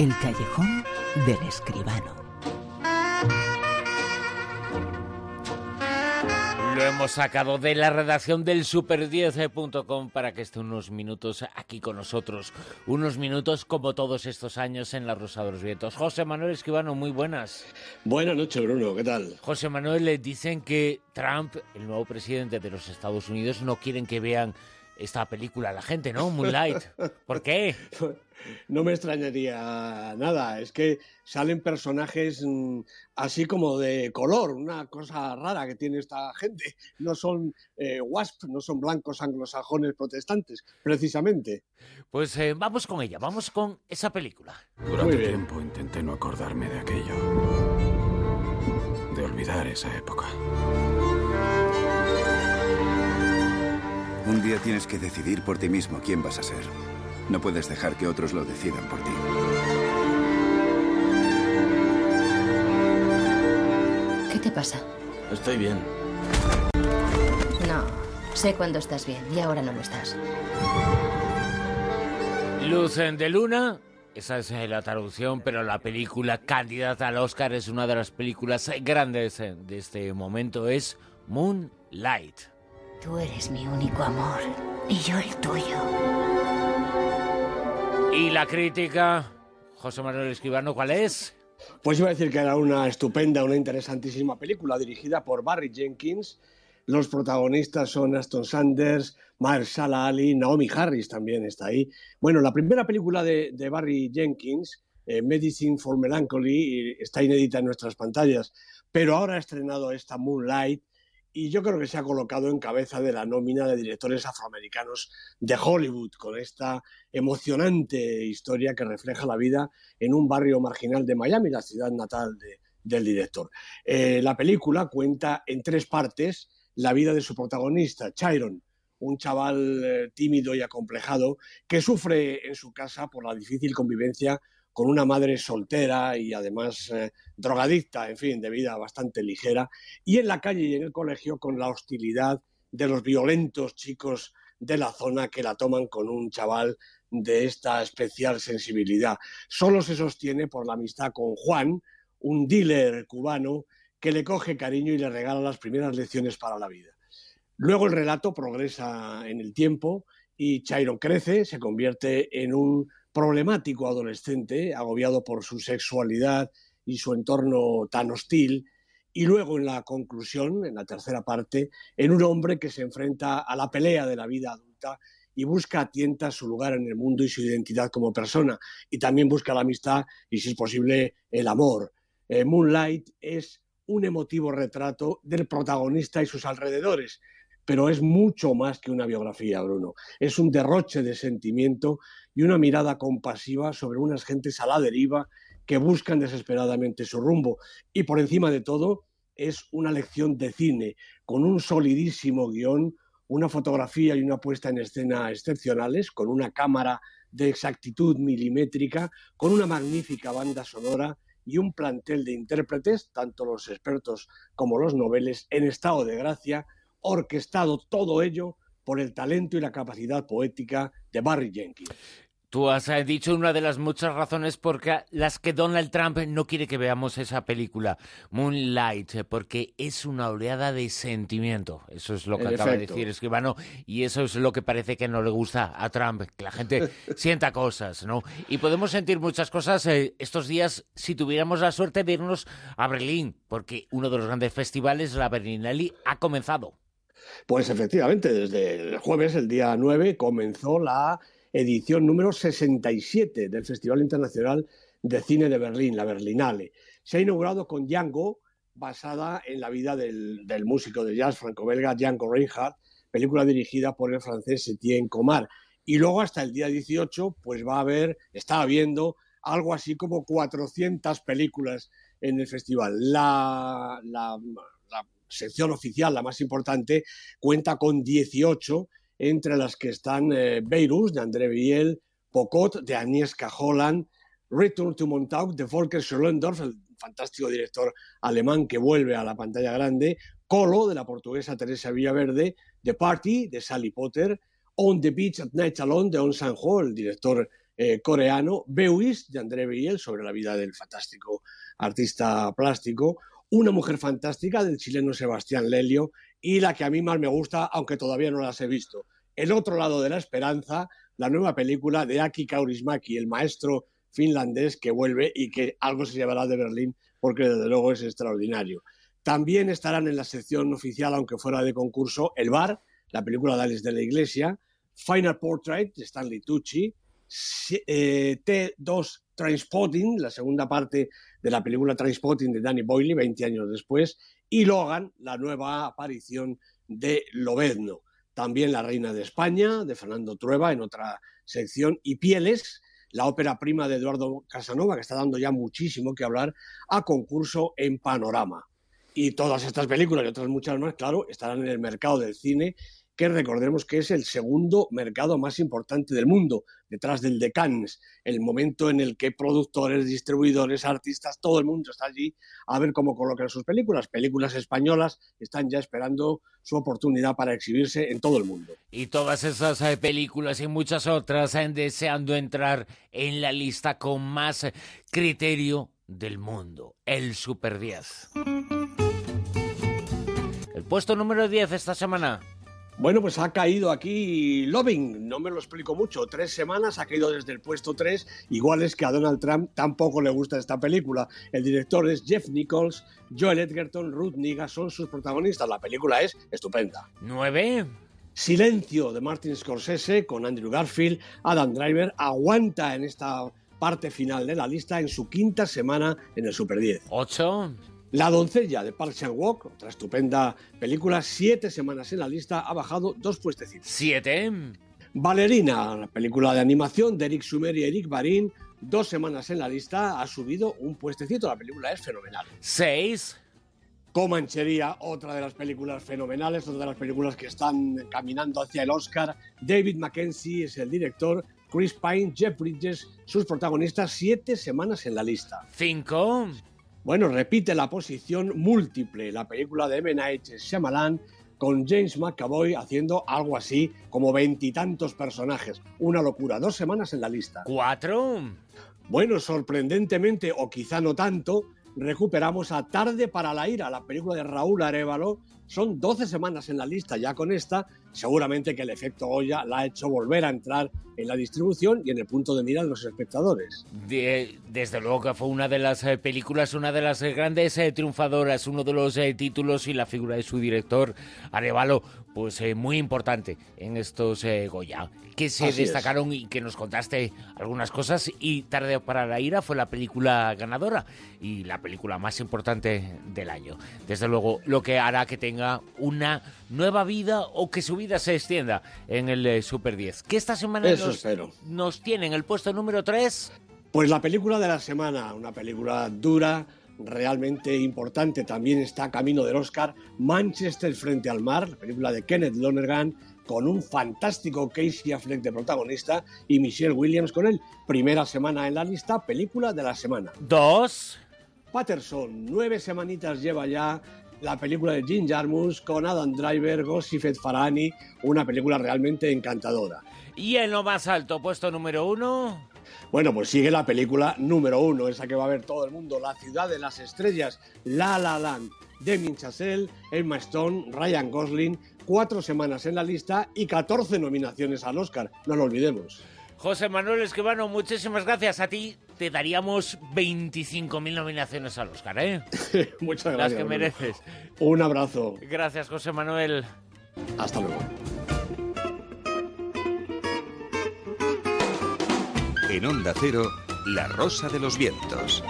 El callejón del escribano. Lo hemos sacado de la redacción del super10.com para que esté unos minutos aquí con nosotros. Unos minutos como todos estos años en la Rosa de los Vientos. José Manuel Escribano, muy buenas. Buenas noches, Bruno. ¿Qué tal? José Manuel, le dicen que Trump, el nuevo presidente de los Estados Unidos, no quieren que vean esta película la gente, ¿no? Moonlight. ¿Por qué? No me extrañaría nada. Es que salen personajes mm, así como de color, una cosa rara que tiene esta gente. No son eh, WASP, no son blancos anglosajones protestantes, precisamente. Pues eh, vamos con ella, vamos con esa película. Durante tiempo intenté no acordarme de aquello. De olvidar esa época. Día tienes que decidir por ti mismo quién vas a ser. No puedes dejar que otros lo decidan por ti. ¿Qué te pasa? Estoy bien. No, sé cuándo estás bien y ahora no lo estás. Luz de Luna, esa es eh, la traducción, pero la película candidata al Oscar es una de las películas grandes eh, de este momento, es Moonlight. Tú eres mi único amor y yo el tuyo. ¿Y la crítica, José Manuel Escribano, cuál es? Pues iba a decir que era una estupenda, una interesantísima película dirigida por Barry Jenkins. Los protagonistas son Aston Sanders, Mahershala Ali, Naomi Harris también está ahí. Bueno, la primera película de, Barry Jenkins, eh, Medicine for Melancholy, está inédita en nuestras pantallas, pero ahora ha estrenado esta Moonlight, y yo creo que se ha colocado en cabeza de la nómina de directores afroamericanos de Hollywood, con esta emocionante historia que refleja la vida en un barrio marginal de Miami, la ciudad natal del director. Eh, la película cuenta en tres partes la vida de su protagonista, Chiron, un chaval eh, tímido y acomplejado que sufre en su casa por la difícil convivencia con una madre soltera y además eh, drogadicta, en fin, de vida bastante ligera, y en la calle y en el colegio con la hostilidad de los violentos chicos de la zona que la toman con un chaval de esta especial sensibilidad. Solo se sostiene por la amistad con Juan, un dealer cubano que le coge cariño y le regala las primeras lecciones para la vida. Luego el relato progresa en el tiempo y Chairo crece, se convierte en un problemático adolescente, agobiado por su sexualidad y su entorno tan hostil, y luego en la conclusión, en la tercera parte, en un hombre que se enfrenta a la pelea de la vida adulta y busca a tienta su lugar en el mundo y su identidad como persona, y también busca la amistad y, si es posible, el amor. Eh, Moonlight es un emotivo retrato del protagonista y sus alrededores, pero es mucho más que una biografía, Bruno. Es un derroche de sentimiento y una mirada compasiva sobre unas gentes a la deriva que buscan desesperadamente su rumbo. Y por encima de todo, es una lección de cine, con un solidísimo guion, una fotografía y una puesta en escena excepcionales, con una cámara de exactitud milimétrica, con una magnífica banda sonora y un plantel de intérpretes, tanto los expertos como los noveles, en estado de gracia, orquestado todo ello por el talento y la capacidad poética de Barry Jenkins. Tú has eh, dicho una de las muchas razones por las que Donald Trump no quiere que veamos esa película, Moonlight, eh, porque es una oleada de sentimiento. Eso es lo que acaba de decir Escribano, y eso es lo que parece que no le gusta a Trump, que la gente sienta cosas, ¿no? Y podemos sentir muchas cosas eh, estos días si tuviéramos la suerte de irnos a Berlín, porque uno de los grandes festivales, la Berlinale, ha comenzado. Pues efectivamente, desde el jueves, el día 9, comenzó la edición número 67 del Festival Internacional de Cine de Berlín, la Berlinale. Se ha inaugurado con Django, basada en la vida del, músico de jazz franco-belga Django Reinhardt, película dirigida por el francés Etienne Comar. Y luego hasta el día 18, pues va a haber, está habiendo algo así como 400 películas en el festival. la, la sección oficial, la más importante, cuenta con 18, entre las que están eh, Beirut, de André Biel, Pocot, de Agnieszka Holland, Return to Montauk, de Volker Schlöndorff, el fantástico director alemán que vuelve a la pantalla grande, Colo, de la portuguesa Teresa Villaverde, The Party, de Sally Potter, On the Beach at Night Alone, de On Sanjo, el director eh, coreano, Beowis, de André Biel, sobre la vida del fantástico artista plástico, Una mujer fantástica, del chileno Sebastián Lelio, y la que a mí más me gusta, aunque todavía no las he visto, El otro lado de la esperanza, la nueva película de Aki Kaurismäki, el maestro finlandés que vuelve y que algo se llevará de Berlín porque desde luego es extraordinario. También estarán en la sección oficial, aunque fuera de concurso, El Bar, la película de Alex de la Iglesia, Final Portrait de Stanley Tucci, eh, T2 Trainspotting, la segunda parte de la película Trainspotting de Danny Boyle, 20 años después, y Logan, la nueva aparición de Lobezno. También La Reina de España, de Fernando Trueba, en otra sección, y Pieles, la ópera prima de Eduardo Casanova, que está dando ya muchísimo que hablar, a concurso en Panorama. Y todas estas películas y otras muchas más, claro, estarán en el mercado del cine que recordemos que es el segundo mercado más importante del mundo, detrás del de Cannes, el momento en el que productores, distribuidores, artistas, todo el mundo está allí a ver cómo colocan sus películas. Películas españolas están ya esperando su oportunidad para exhibirse en todo el mundo. Y todas esas eh, películas y muchas otras han deseando entrar en la lista con más criterio del mundo, el Super 10. El puesto número 10 esta semana bueno, pues ha caído aquí Loving, no me lo explico mucho, tres semanas, ha caído desde el puesto tres, igual es que a Donald Trump tampoco le gusta esta película. El director es Jeff Nichols, Joel Edgerton, Ruth Niga son sus protagonistas, la película es estupenda. ¿Nueve? Silencio de Martin Scorsese con Andrew Garfield, Adam Driver, aguanta en esta parte final de la lista en su quinta semana en el Super 10. ¿Ocho? La doncella de Park Chan-wook, otra estupenda película, siete semanas en la lista, ha bajado dos puestecitos. ¿Siete? Ballerina, la película de animación de Eric Sumer y Eric Barin, dos semanas en la lista, ha subido un puestecito. La película es fenomenal. ¿Seis? Comanchería, otra de las películas fenomenales, otra de las películas que están caminando hacia el Oscar. David Mackenzie es el director, Chris Pine, Jeff Bridges, sus protagonistas, siete semanas en la lista. ¿Cinco? Bueno, repite la posición múltiple, la película de M. Night Shyamalan con James McAvoy haciendo algo así como veintitantos personajes. Una locura. Dos semanas en la lista. ¿Cuatro? Bueno, sorprendentemente, o quizá no tanto, recuperamos a Tarde para la Ira, la película de Raúl Arevalo, son 12 semanas en la lista ya con esta. Seguramente que el efecto Goya la ha hecho volver a entrar en la distribución y en el punto de mira de los espectadores. desde luego que fue una de las eh, películas, una de las eh, grandes eh, triunfadoras, uno de los títulos y la figura de su director, Arevalo, pues muy importante en estos Goya, que se destacaron y que nos contaste algunas cosas. Y Tarde para la Ira fue la película ganadora y la película más importante del año. Desde luego, lo que hará que tenga una nueva vida o que su vida se extienda en el eh, Super 10. ¿Qué esta semana nos, nos tiene en el puesto número 3? Pues la película de la semana, una película dura, realmente importante, también está camino del Oscar, Manchester frente al mar, la película de Kenneth Lonergan, con un fantástico Casey Affleck de protagonista y Michelle Williams con él. Primera semana en la lista, película de la semana. Dos. Patterson, nueve semanitas lleva ya la película de Jim Jarmusch con Adam Driver, Gossifet Farani, una película realmente encantadora. ¿Y en lo más alto, puesto número uno? Bueno, pues sigue la película número uno, esa que va a ver todo el mundo, La ciudad de las estrellas, La La Land, Demi Chazelle, Emma Stone, Ryan Gosling, cuatro semanas en la lista y 14 nominaciones al Oscar, no lo olvidemos. José Manuel Esquivano, muchísimas gracias a ti. Te daríamos 25.000 nominaciones al Oscar, ¿eh? Muchas gracias. Las que mereces. Un abrazo. Gracias, José Manuel. Hasta luego. En Onda Cero, La Rosa de los Vientos.